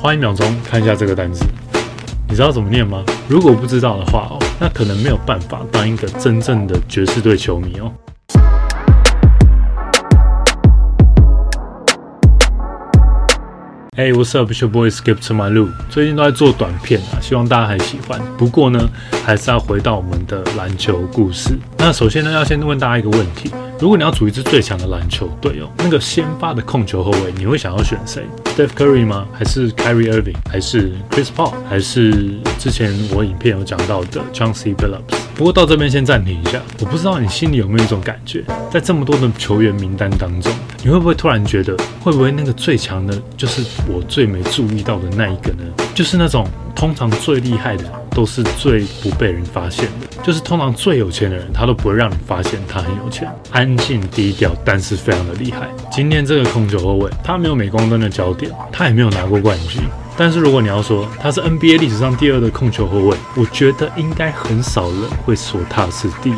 花一秒钟看一下这个单词，你知道怎么念吗？如果不知道的话哦，那可能没有办法当一个真正的爵士队球迷哦。Hey, what's up? your boy Skip to my loop。最近都在做短片啊，希望大家还喜欢。不过呢，还是要回到我们的篮球故事。那首先呢，要先问大家一个问题：如果你要组一支最强的篮球队哦，那个先发的控球后卫，你会想要选谁？Steph Curry 吗？还是 Kyrie Irving？还是 Chris Paul？还是之前我影片有讲到的 Chauncey Billups？不过到这边先暂停一下，我不知道你心里有没有一种感觉，在这么多的球员名单当中，你会不会突然觉得，会不会那个最强的，就是我最没注意到的那一个呢？就是那种通常最厉害的，都是最不被人发现的，就是通常最有钱的人，他都不会让你发现他很有钱，安静低调，但是非常的厉害。今天这个控球后卫，他没有镁光灯的焦点，他也没有拿过冠军。但是如果你要说他是 NBA 历史上第二的控球后卫，我觉得应该很少人会说他是第一。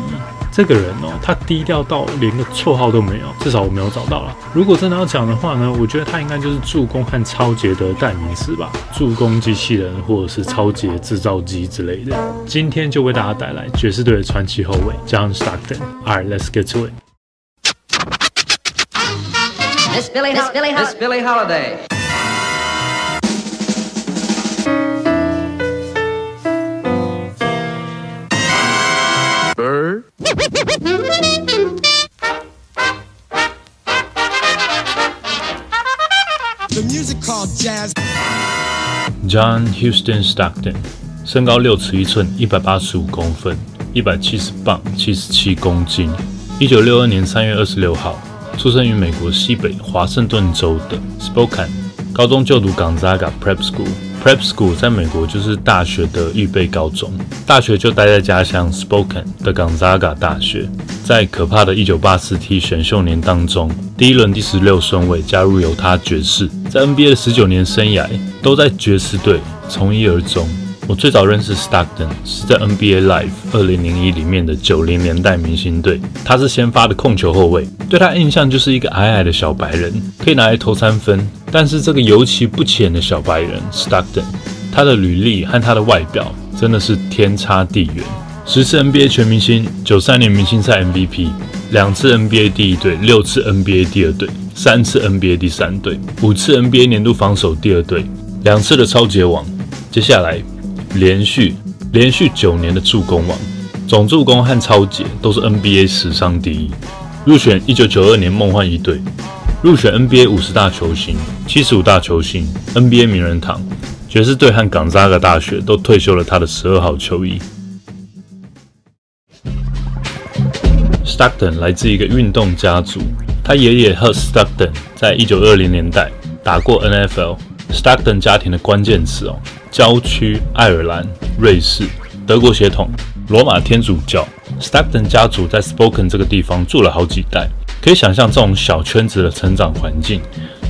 这个人哦，他低调到连个绰号都没有，至少我没有找到了。如果真的要讲的话呢，我觉得他应该就是助攻和超杰的代名词吧，助攻机器人或者是超杰制造机之类的。今天就为大家带来爵士队的传奇后卫 John Stockton。All right, let's get to it. Miss Billy, Miss Billy, Miss Billie Holiday. John Houston Stockton，身高六尺一寸，一百八十五公分，一百七十磅，七十七公斤。一九六二年三月二十六号，出生于美国西北华盛顿州的 Spokane。高中就读 Gonzaga Prep School。Prep School 在美国就是大学的预备高中。大学就待在家乡 Spoken 的 Gonzaga 大学。在可怕的1984 T 选秀年当中，第一轮第十六顺位加入犹他爵士。在 NBA 的十九年生涯，都在爵士队从一而终。我最早认识 Stockton 是在 NBA Live 二零零一里面的九零年代明星队，他是先发的控球后卫，对他印象就是一个矮矮的小白人，可以拿来投三分。但是这个尤其不起眼的小白人 Stockton，他的履历和他的外表真的是天差地远。十次 NBA 全明星，九三年明星赛 MVP，两次 NBA 第一队，六次 NBA 第二队，三次 NBA 第三队，五次 NBA 年度防守第二队，两次的超级王。接下来。连续连续九年的助攻王，总助攻和超解都是 NBA 史上第一。入选一九九二年梦幻一队，入选 NBA 五十大球星、七十五大球星、NBA 名人堂。爵士队和冈扎嘎大学都退休了他的十二号球衣。Stockton 来自一个运动家族，他爷爷 Hus Stockton 在一九二零年代打过 NFL。Stockton 家庭的关键词哦。郊区、爱尔兰、瑞士、德国血统、罗马天主教。Stockton 家族在 Spoken 这个地方住了好几代，可以想象这种小圈子的成长环境，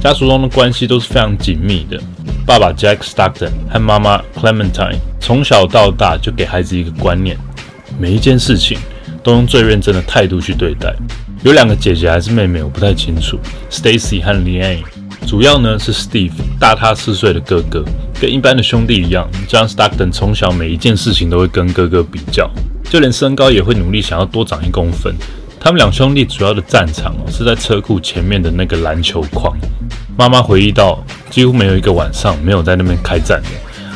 家族中的关系都是非常紧密的。爸爸 Jack Stockton 和妈妈 Clementine 从小到大就给孩子一个观念，每一件事情都用最认真的态度去对待。有两个姐姐还是妹妹，我不太清楚。Stacy 和 Leanne。主要呢是 Steve 大他四岁的哥哥，跟一般的兄弟一样，John Stockton 从小每一件事情都会跟哥哥比较，就连身高也会努力想要多长一公分。他们两兄弟主要的战场哦是在车库前面的那个篮球框。妈妈回忆到，几乎没有一个晚上没有在那边开战的。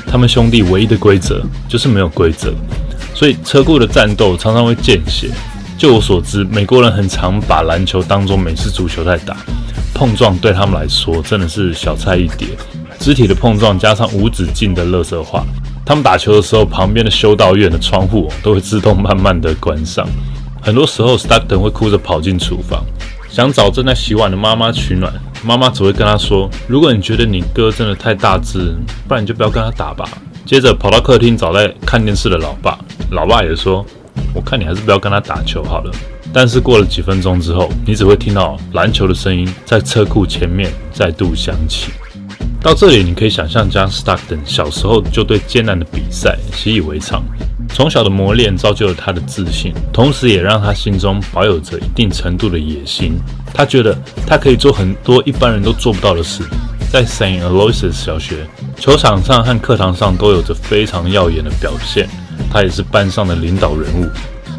他们兄弟唯一的规则就是没有规则，所以车库的战斗常常会见血。就我所知，美国人很常把篮球当做美式足球在打。碰撞对他们来说真的是小菜一碟，肢体的碰撞加上无止境的乐色化，他们打球的时候，旁边的修道院的窗户都会自动慢慢的关上。很多时候，Stockton 会哭着跑进厨房，想找正在洗碗的妈妈取暖。妈妈只会跟他说：“如果你觉得你哥真的太大只，不然你就不要跟他打吧。”接着跑到客厅找在看电视的老爸，老爸也说：“我看你还是不要跟他打球好了。”但是过了几分钟之后，你只会听到篮球的声音在车库前面再度响起。到这里，你可以想象，John Stockton 小时候就对艰难的比赛习以为常，从小的磨练造就了他的自信，同时也让他心中保有着一定程度的野心。他觉得他可以做很多一般人都做不到的事，在 Saint Aloysius 小学球场上和课堂上都有着非常耀眼的表现。他也是班上的领导人物。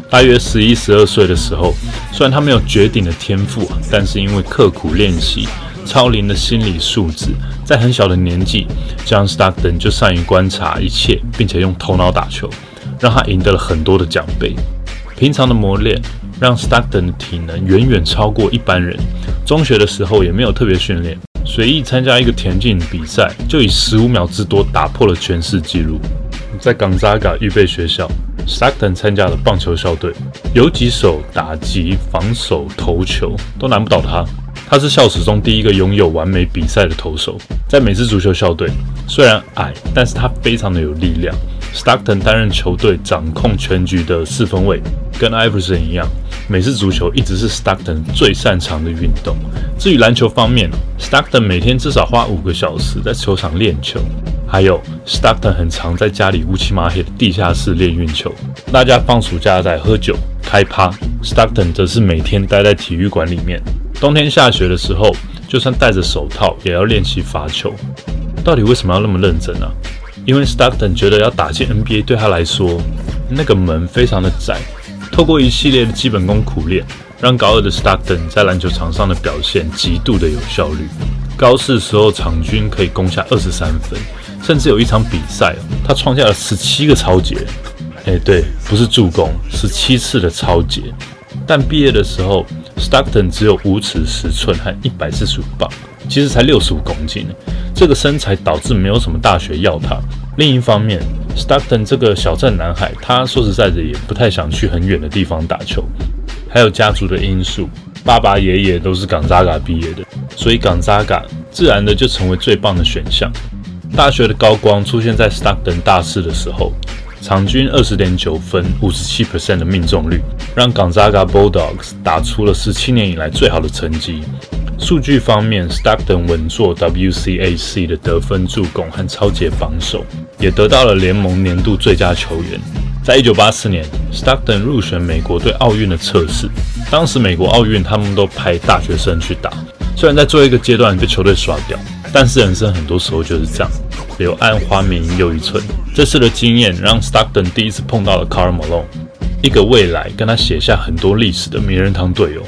大约十一、十二岁的时候，虽然他没有绝顶的天赋，但是因为刻苦练习、超龄的心理素质，在很小的年纪，John Stockton 就善于观察一切，并且用头脑打球，让他赢得了很多的奖杯。平常的磨练让 Stockton 的体能远远超过一般人。中学的时候也没有特别训练，随意参加一个田径比赛，就以十五秒之多打破了全市纪录。在冈扎嘎预备学校，Stockton 参加了棒球校队，有几手打击、防守、投球都难不倒他。他是校史中第一个拥有完美比赛的投手。在美式足球校队，虽然矮，但是他非常的有力量。Stockton 担任球队掌控全局的四分卫，跟 Iverson 一样。美式足球一直是 Stockton 最擅长的运动。至于篮球方面，Stockton 每天至少花五个小时在球场练球。还有，Stockton 很常在家里乌漆麻黑的地下室练运球。大家放暑假在喝酒开趴，Stockton 则是每天待在体育馆里面。冬天下雪的时候，就算戴着手套也要练习罚球。到底为什么要那么认真呢？因为 Stockton 觉得要打进 NBA 对他来说，那个门非常的窄。透过一系列的基本功苦练，让高二的 Stockton 在篮球场上的表现极度的有效率。高四时候场均可以攻下二十三分。甚至有一场比赛，他创下了十七个超节。哎，对，不是助攻，十七次的超节。但毕业的时候，Stockton 只有五尺十寸和一百四十五磅，其实才六十五公斤。这个身材导致没有什么大学要他。另一方面，Stockton 这个小镇男孩，他说实在的也不太想去很远的地方打球。还有家族的因素，爸爸爷爷都是港扎嘎毕业的，所以港扎嘎自然的就成为最棒的选项。大学的高光出现在 Stockton 大四的时候，场均二十点九分，五十七 percent 的命中率，让 Gonzaga Bulldogs 打出了十七年以来最好的成绩。数据方面，Stockton 稳坐 WCAC 的得分、助攻和超级榜首，也得到了联盟年度最佳球员。在一九八四年，Stockton 入选美国队奥运的测试，当时美国奥运他们都派大学生去打，虽然在最后一个阶段被球队刷掉。但是人生很多时候就是这样，柳暗花明又一村。这次的经验让 Stockton 第一次碰到了 Carl Malone，一个未来跟他写下很多历史的名人堂队友。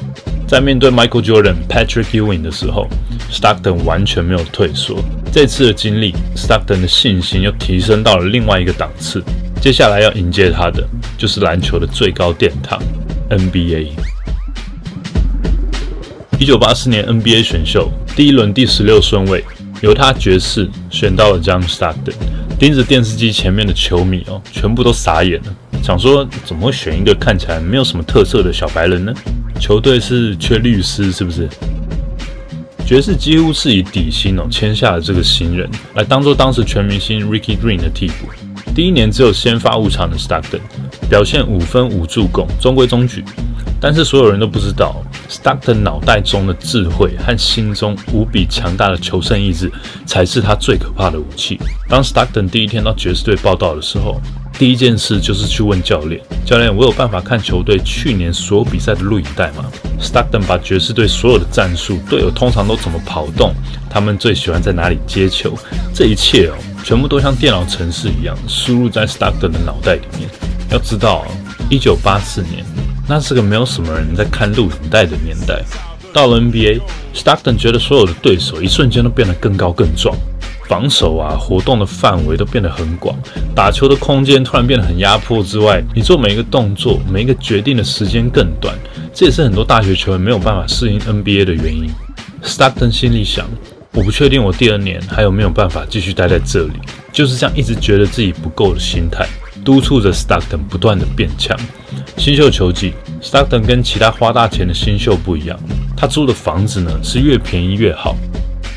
在面对 Michael Jordan、Patrick Ewing 的时候，Stockton 完全没有退缩。这次的经历，Stockton 的信心又提升到了另外一个档次。接下来要迎接他的就是篮球的最高殿堂 NBA。一九八四年 NBA 选秀第一轮第十六顺位，犹他爵士选到了 John Stockton。盯着电视机前面的球迷哦，全部都傻眼了，想说怎么会选一个看起来没有什么特色的小白人呢？球队是缺律师是不是？爵士几乎是以底薪哦签下了这个新人，来当做当时全明星 Ricky Green 的替补。第一年只有先发五场的 Stockton，表现五分五助攻，中规中矩。但是所有人都不知道，Stockton 脑袋中的智慧和心中无比强大的求胜意志，才是他最可怕的武器。当 Stockton 第一天到爵士队报道的时候，第一件事就是去问教练：“教练，我有办法看球队去年所有比赛的录影带吗？”Stockton 把爵士队所有的战术、队友通常都怎么跑动、他们最喜欢在哪里接球，这一切哦，全部都像电脑程式一样输入在 Stockton 的脑袋里面。要知道，一九八四年。那是个没有什么人在看录影带的年代。到了 NBA，Stockton 觉得所有的对手一瞬间都变得更高更壮，防守啊，活动的范围都变得很广，打球的空间突然变得很压迫。之外，你做每一个动作、每一个决定的时间更短，这也是很多大学球员没有办法适应 NBA 的原因。Stockton 心里想：我不确定我第二年还有没有办法继续待在这里。就是这样一直觉得自己不够的心态，督促着 Stockton 不断的变强。新秀球季，Stockton 跟其他花大钱的新秀不一样，他租的房子呢是越便宜越好，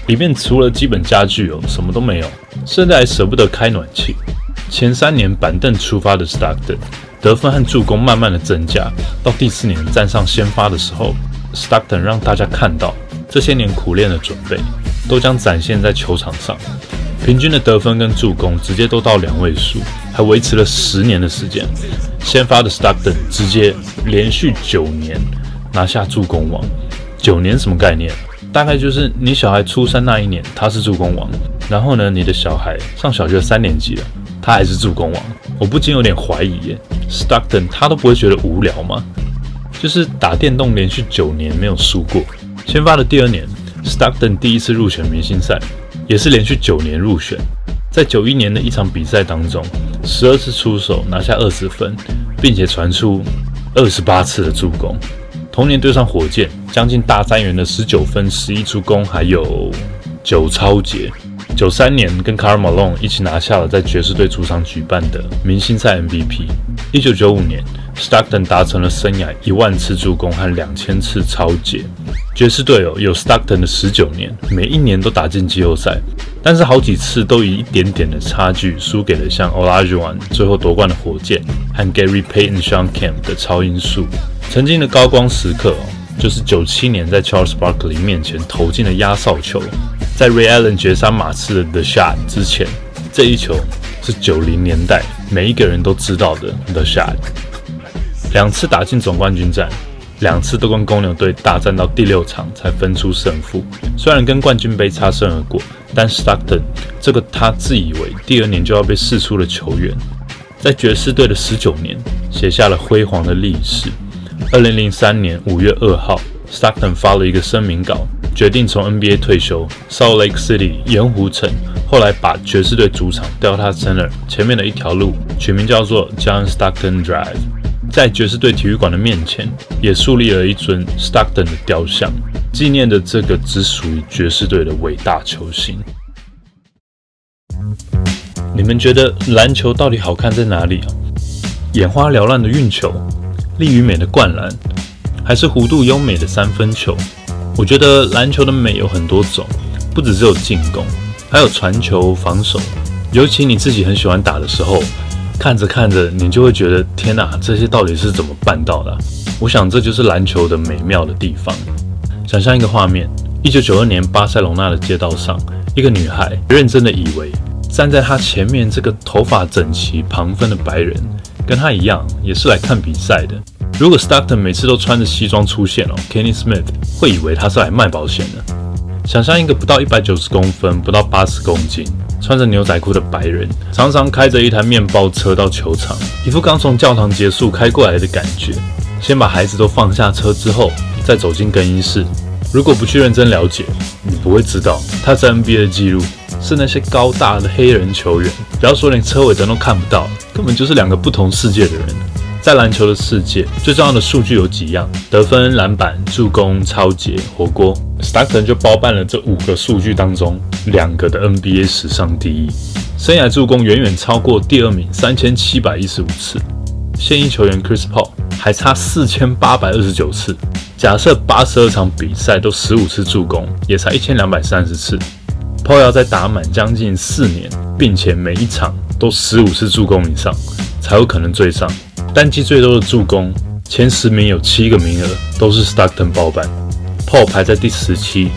里面除了基本家具哦，什么都没有，甚至还舍不得开暖气。前三年板凳出发的 Stockton，得分和助攻慢慢的增加，到第四年站上先发的时候，Stockton 让大家看到这些年苦练的准备，都将展现在球场上。平均的得分跟助攻直接都到两位数，还维持了十年的时间。先发的 Stockton 直接连续九年拿下助攻王，九年什么概念？大概就是你小孩出生那一年他是助攻王，然后呢，你的小孩上小学三年级了，他还是助攻王。我不禁有点怀疑耶，Stockton 他都不会觉得无聊吗？就是打电动连续九年没有输过，先发的第二年，Stockton 第一次入选明星赛，也是连续九年入选。在九一年的一场比赛当中，十二次出手拿下二十分，并且传出二十八次的助攻。同年对上火箭，将近大三元的十九分、十一助攻，还有九超节。九三年跟卡尔马龙一起拿下了在爵士队主场举办的明星赛 MVP。一九九五年，Stockton 达成了生涯一万次助攻和两千次超解。爵士队哦，有 Stockton 的十九年，每一年都打进季后赛，但是好几次都以一点点的差距输给了像 Olajuwon 最后夺冠的火箭和 Gary Payton、Shawn Kemp 的超音速。曾经的高光时刻哦，就是九七年在 Charles Barkley 面前投进了压哨球。在 Ray Allen 绝杀马刺的 The Shot 之前，这一球是九零年代每一个人都知道的 The Shot。两次打进总冠军战，两次都跟公牛队大战到第六场才分出胜负。虽然跟冠军杯擦身而过，但 Stockton 这个他自以为第二年就要被释出的球员，在爵士队的十九年写下了辉煌的历史。二零零三年五月二号，Stockton 发了一个声明稿。决定从 NBA 退休，Salt Lake City 盐湖城，后来把爵士队主场 Delta Center 前面的一条路取名叫做 John Stockton Drive，在爵士队体育馆的面前也树立了一尊 Stockton 的雕像，纪念着这个只属于爵士队的伟大球星。你们觉得篮球到底好看在哪里啊？眼花缭乱的运球，力与美的灌篮，还是弧度优美的三分球？我觉得篮球的美有很多种，不只只有进攻，还有传球、防守。尤其你自己很喜欢打的时候，看着看着，你就会觉得天哪，这些到底是怎么办到的？我想这就是篮球的美妙的地方。想象一个画面：一九九二年巴塞隆纳的街道上，一个女孩认真的以为站在她前面这个头发整齐、旁分的白人，跟她一样，也是来看比赛的。如果 Stockton 每次都穿着西装出现哦，Kenny Smith 会以为他是来卖保险的。想象一个不到一百九十公分、不到八十公斤、穿着牛仔裤的白人，常常开着一台面包车到球场，一副刚从教堂结束开过来的感觉。先把孩子都放下车之后，再走进更衣室。如果不去认真了解，你不会知道他在 NBA 的记录是那些高大的黑人球员，不要说连车尾灯都看不到，根本就是两个不同世界的人。在篮球的世界，最重要的数据有几样：得分、篮板、助攻、超节、火锅。Stockton 就包办了这五个数据当中两个的 NBA 史上第一，生涯助攻远远超过第二名三千七百一十五次。现役球员 Chris Paul 还差四千八百二十九次。假设八十二场比赛都十五次助攻，也才一千两百三十次。Paul 要在打满将近四年，并且每一场都十五次助攻以上，才有可能追上。单季最多的助攻前十名有七个名额都是 Stockton 包办，Paul 排在第十七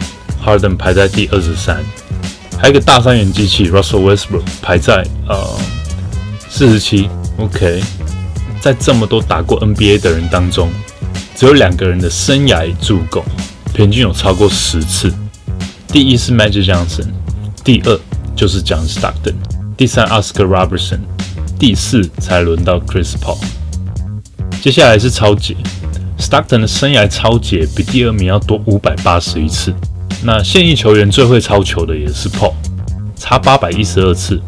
，Harden 排在第二十三，还有个大三元机器 Russell Westbrook 排在呃四十七。OK，在这么多打过 NBA 的人当中，只有两个人的生涯助攻平均有超过十次，第一是 Magic Johnson，第二就是 John Stockton，第三 Oscar Robertson，第四才轮到 Chris Paul。接下来是超节，Stockton 的生涯超节比第二名要多五百八十一次。那现役球员最会超球的也是 Paul，差八百一十二次。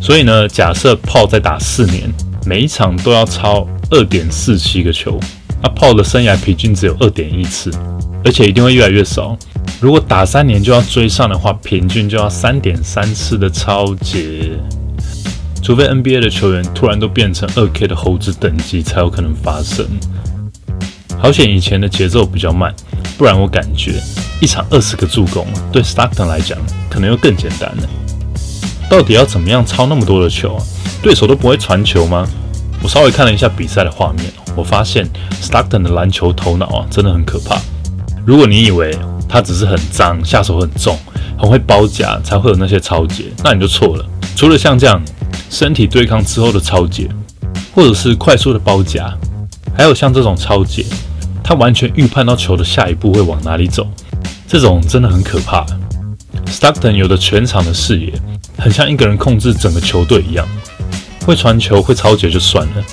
所以呢，假设 Paul 再打四年，每一场都要超二点四七个球，那 Paul 的生涯平均只有二点一次，而且一定会越来越少。如果打三年就要追上的话，平均就要三点三次的超节。除非 NBA 的球员突然都变成二 K 的猴子等级，才有可能发生。好险以前的节奏比较慢，不然我感觉一场二十个助攻对 Stockton 来讲可能又更简单了。到底要怎么样抄那么多的球啊？对手都不会传球吗？我稍微看了一下比赛的画面，我发现 Stockton 的篮球头脑啊真的很可怕。如果你以为他只是很脏、下手很重、很会包夹才会有那些超节，那你就错了。除了像这样。身体对抗之后的超解，或者是快速的包夹，还有像这种超解，他完全预判到球的下一步会往哪里走，这种真的很可怕。Stockton 有的全场的视野，很像一个人控制整个球队一样，会传球、会超解就算了。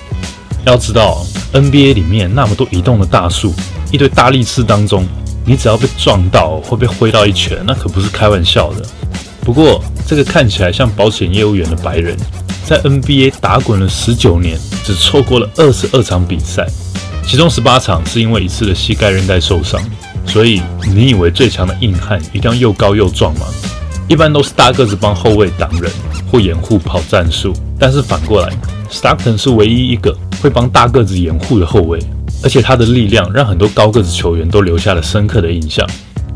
要知道，NBA 里面那么多移动的大树，一堆大力士当中，你只要被撞到或被挥到一拳，那可不是开玩笑的。不过，这个看起来像保险业务员的白人，在 NBA 打滚了十九年，只错过了二十二场比赛，其中十八场是因为一次的膝盖韧带受伤。所以，你以为最强的硬汉一定要又高又壮吗？一般都是大个子帮后卫挡人或掩护跑战术，但是反过来，Stockton 是唯一一个。会帮大个子掩护的后卫，而且他的力量让很多高个子球员都留下了深刻的印象。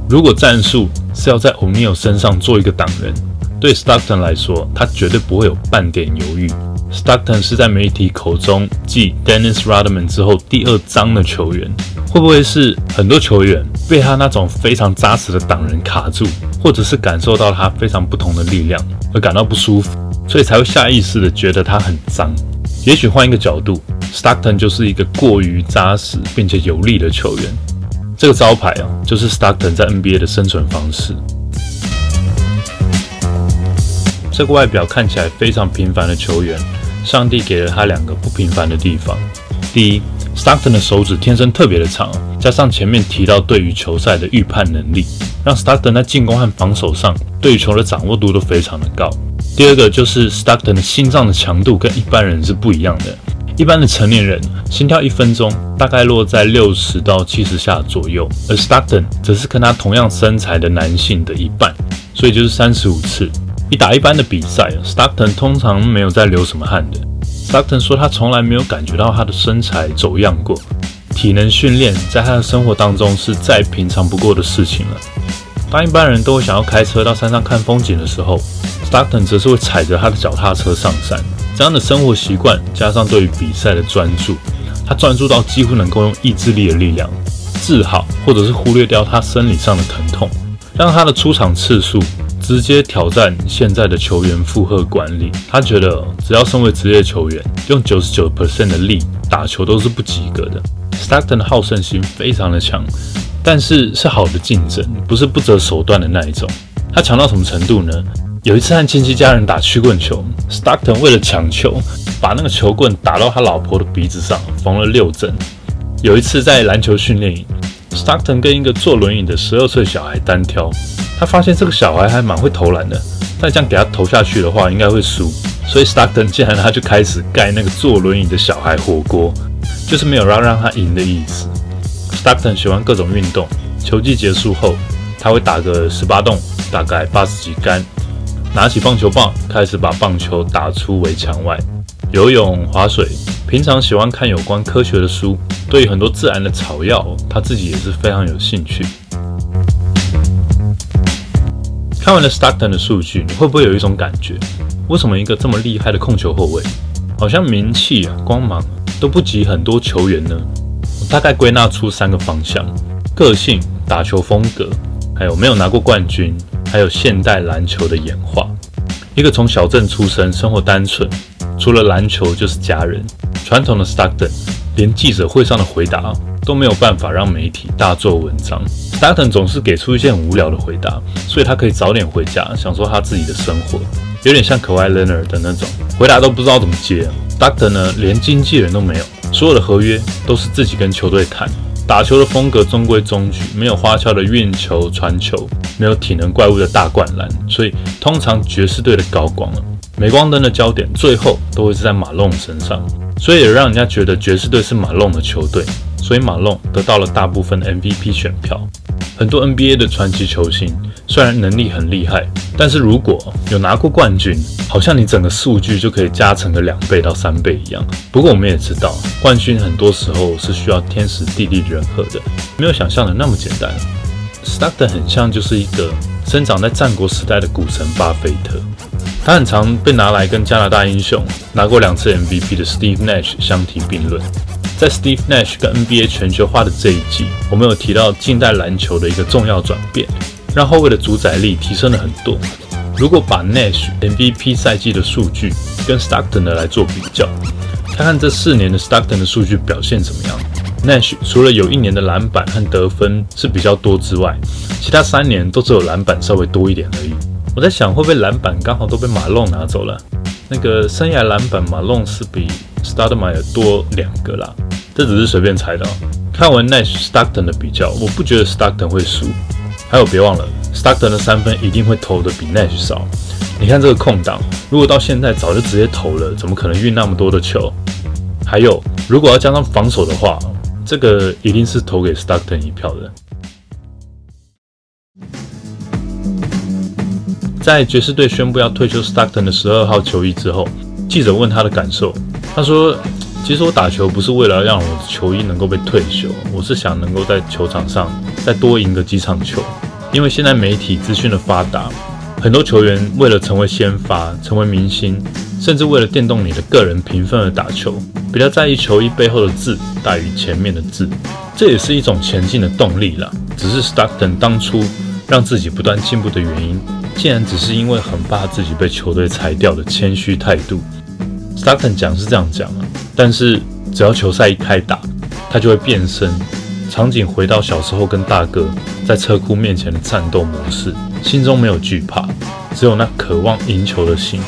如果战术是要在 O'Neal 身上做一个挡人，对 Stockton 来说，他绝对不会有半点犹豫。Stockton 是在媒体口中继 Dennis Rodman 之后第二脏的球员，会不会是很多球员被他那种非常扎实的挡人卡住，或者是感受到他非常不同的力量而感到不舒服，所以才会下意识的觉得他很脏？也许换一个角度，Stockton 就是一个过于扎实并且有力的球员。这个招牌啊，就是 Stockton 在 NBA 的生存方式。这个外表看起来非常平凡的球员，上帝给了他两个不平凡的地方。第一，Stockton 的手指天生特别的长，加上前面提到对于球赛的预判能力，让 Stockton 在进攻和防守上对球的掌握度都非常的高。第二个就是 Stockton 的心脏的强度跟一般人是不一样的。一般的成年人心跳一分钟大概落在六十到七十下左右，而 Stockton 则是跟他同样身材的男性的一半，所以就是三十五次。打一般的比赛，Stockton 通常没有在流什么汗的。Stockton 说他从来没有感觉到他的身材走样过，体能训练在他的生活当中是再平常不过的事情了。当一般人都会想要开车到山上看风景的时候，Stockton 则是会踩着他的脚踏车上山。这样的生活习惯加上对于比赛的专注，他专注到几乎能够用意志力的力量治好，或者是忽略掉他生理上的疼痛，让他的出场次数直接挑战现在的球员负荷管理。他觉得只要身为职业球员，用九十九 percent 的力打球都是不及格的。Stockton 的好胜心非常的强。但是是好的竞争，不是不择手段的那一种。他强到什么程度呢？有一次和亲戚家人打曲棍球，Stockton 为了抢球，把那个球棍打到他老婆的鼻子上，缝了六针。有一次在篮球训练营，Stockton 跟一个坐轮椅的十二岁小孩单挑，他发现这个小孩还蛮会投篮的，但这样给他投下去的话，应该会输。所以 Stockton 竟然他就开始盖那个坐轮椅的小孩火锅，就是没有让让他赢的意思。Stockton 喜欢各种运动。球季结束后，他会打个十八洞，大概八十几杆，拿起棒球棒，开始把棒球打出围墙外。游泳、划水，平常喜欢看有关科学的书，对于很多自然的草药，他自己也是非常有兴趣。看完了 Stockton 的数据，你会不会有一种感觉？为什么一个这么厉害的控球后卫，好像名气啊、光芒都不及很多球员呢？我大概归纳出三个方向：个性、打球风格，还有没有拿过冠军，还有现代篮球的演化。一个从小镇出生，生活单纯，除了篮球就是家人。传统的 Stockton 连记者会上的回答都没有办法让媒体大做文章。Staten 总是给出一些很无聊的回答，所以他可以早点回家，享受他自己的生活。有点像可爱 Leonard 的那种回答都不知道怎么接。Stockton 呢，连经纪人都没有。所有的合约都是自己跟球队谈，打球的风格中规中矩，没有花俏的运球、传球，没有体能怪物的大灌篮，所以通常爵士队的高光了，镁光灯的焦点最后都会是在马龙身上，所以也让人家觉得爵士队是马龙的球队，所以马龙得到了大部分的 MVP 选票。很多 NBA 的传奇球星虽然能力很厉害，但是如果有拿过冠军，好像你整个数据就可以加成个两倍到三倍一样。不过我们也知道，冠军很多时候是需要天时地利人和的，没有想象的那么简单。Stockton 很像就是一个生长在战国时代的股神巴菲特，他很常被拿来跟加拿大英雄拿过两次 MVP 的 Steve Nash 相提并论。在 Steve Nash 跟 NBA 全球化的这一季，我们有提到近代篮球的一个重要转变，让后卫的主宰力提升了很多。如果把 Nash MVP 赛季的数据跟 Stockton 的来做比较，看看这四年的 Stockton 的数据表现怎么样，Nash 除了有一年的篮板和得分是比较多之外，其他三年都只有篮板稍微多一点而已。我在想，会不会篮板刚好都被马龙拿走了？那个生涯篮板马龙是比 Stoudemire 多两个啦，这只是随便猜的。哦看完 Nash Stockton 的比较，我不觉得 Stockton 会输。还有别忘了，Stockton 的三分一定会投的比 Nash 少。你看这个空档，如果到现在早就直接投了，怎么可能运那么多的球？还有，如果要加上防守的话，这个一定是投给 Stockton 一票的。在爵士队宣布要退休 Stockton 的十二号球衣之后，记者问他的感受，他说：“其实我打球不是为了让我的球衣能够被退休，我是想能够在球场上再多赢个几场球。因为现在媒体资讯的发达，很多球员为了成为先发、成为明星，甚至为了电动你的个人评分而打球，比较在意球衣背后的字大于前面的字，这也是一种前进的动力啦。只是 Stockton 当初让自己不断进步的原因。”竟然只是因为很怕自己被球队裁掉的谦虚态度，Stockton 讲是这样讲啊，但是只要球赛一开打，他就会变身，场景回到小时候跟大哥在车库面前的战斗模式，心中没有惧怕，只有那渴望赢球的心。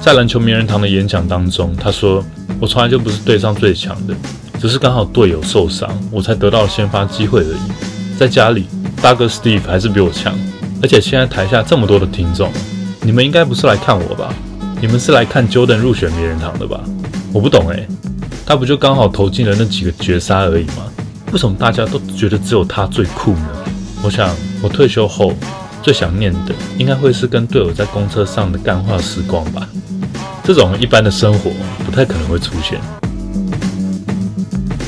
在篮球名人堂的演讲当中，他说：“我从来就不是队上最强的，只是刚好队友受伤，我才得到了先发机会而已。在家里，大哥 Steve 还是比我强。”而且现在台下这么多的听众，你们应该不是来看我吧？你们是来看 Jordan 入选名人堂的吧？我不懂诶，他不就刚好投进了那几个绝杀而已吗？为什么大家都觉得只有他最酷呢？我想我退休后最想念的，应该会是跟队友在公车上的干话时光吧。这种一般的生活不太可能会出现。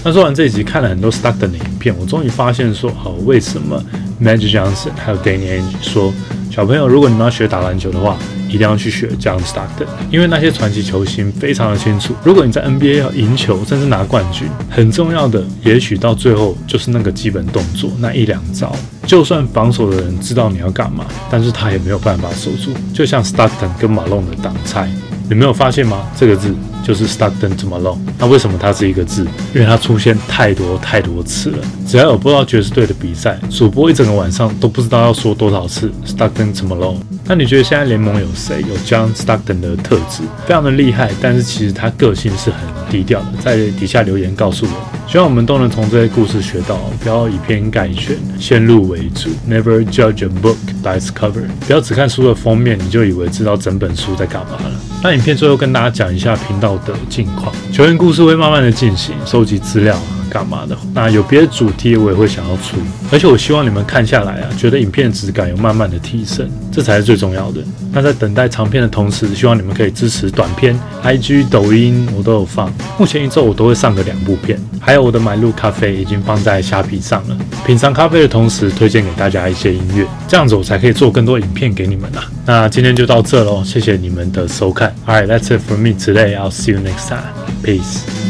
那说完这一集，看了很多 Stockton 的影片，我终于发现说，好，为什么？Magic Johnson 还有 Danny a n g e 说：“小朋友，如果你们要学打篮球的话，一定要去学 John Stockton，因为那些传奇球星非常的清楚，如果你在 NBA 要赢球，甚至拿冠军，很重要的，也许到最后就是那个基本动作那一两招。就算防守的人知道你要干嘛，但是他也没有办法守住。就像 Stockton 跟马龙的挡拆，你没有发现吗？这个字。”就是 Stockton 怎么弄？那为什么它是一个字？因为它出现太多太多次了。只要有播到爵士队的比赛，主播一整个晚上都不知道要说多少次 Stockton 怎么弄。那你觉得现在联盟有谁有 John Stockton 的特质？非常的厉害，但是其实他个性是很低调的。在底下留言告诉我。希望我们都能从这些故事学到，不要以偏概全，先入为主。Never judge a book by its cover，不要只看书的封面，你就以为知道整本书在干嘛了。那影片最后跟大家讲一下频道的近况，球员故事会慢慢的进行，收集资料。干嘛的？那有别的主题我也会想要出，而且我希望你们看下来啊，觉得影片质感有慢慢的提升，这才是最重要的。那在等待长片的同时，希望你们可以支持短片，IG、抖音我都有放，目前一周我都会上个两部片。还有我的买路咖啡已经放在虾皮上了，品尝咖啡的同时推荐给大家一些音乐，这样子我才可以做更多影片给你们啊。那今天就到这喽，谢谢你们的收看。All right, that's it for me today. I'll see you next time. Peace.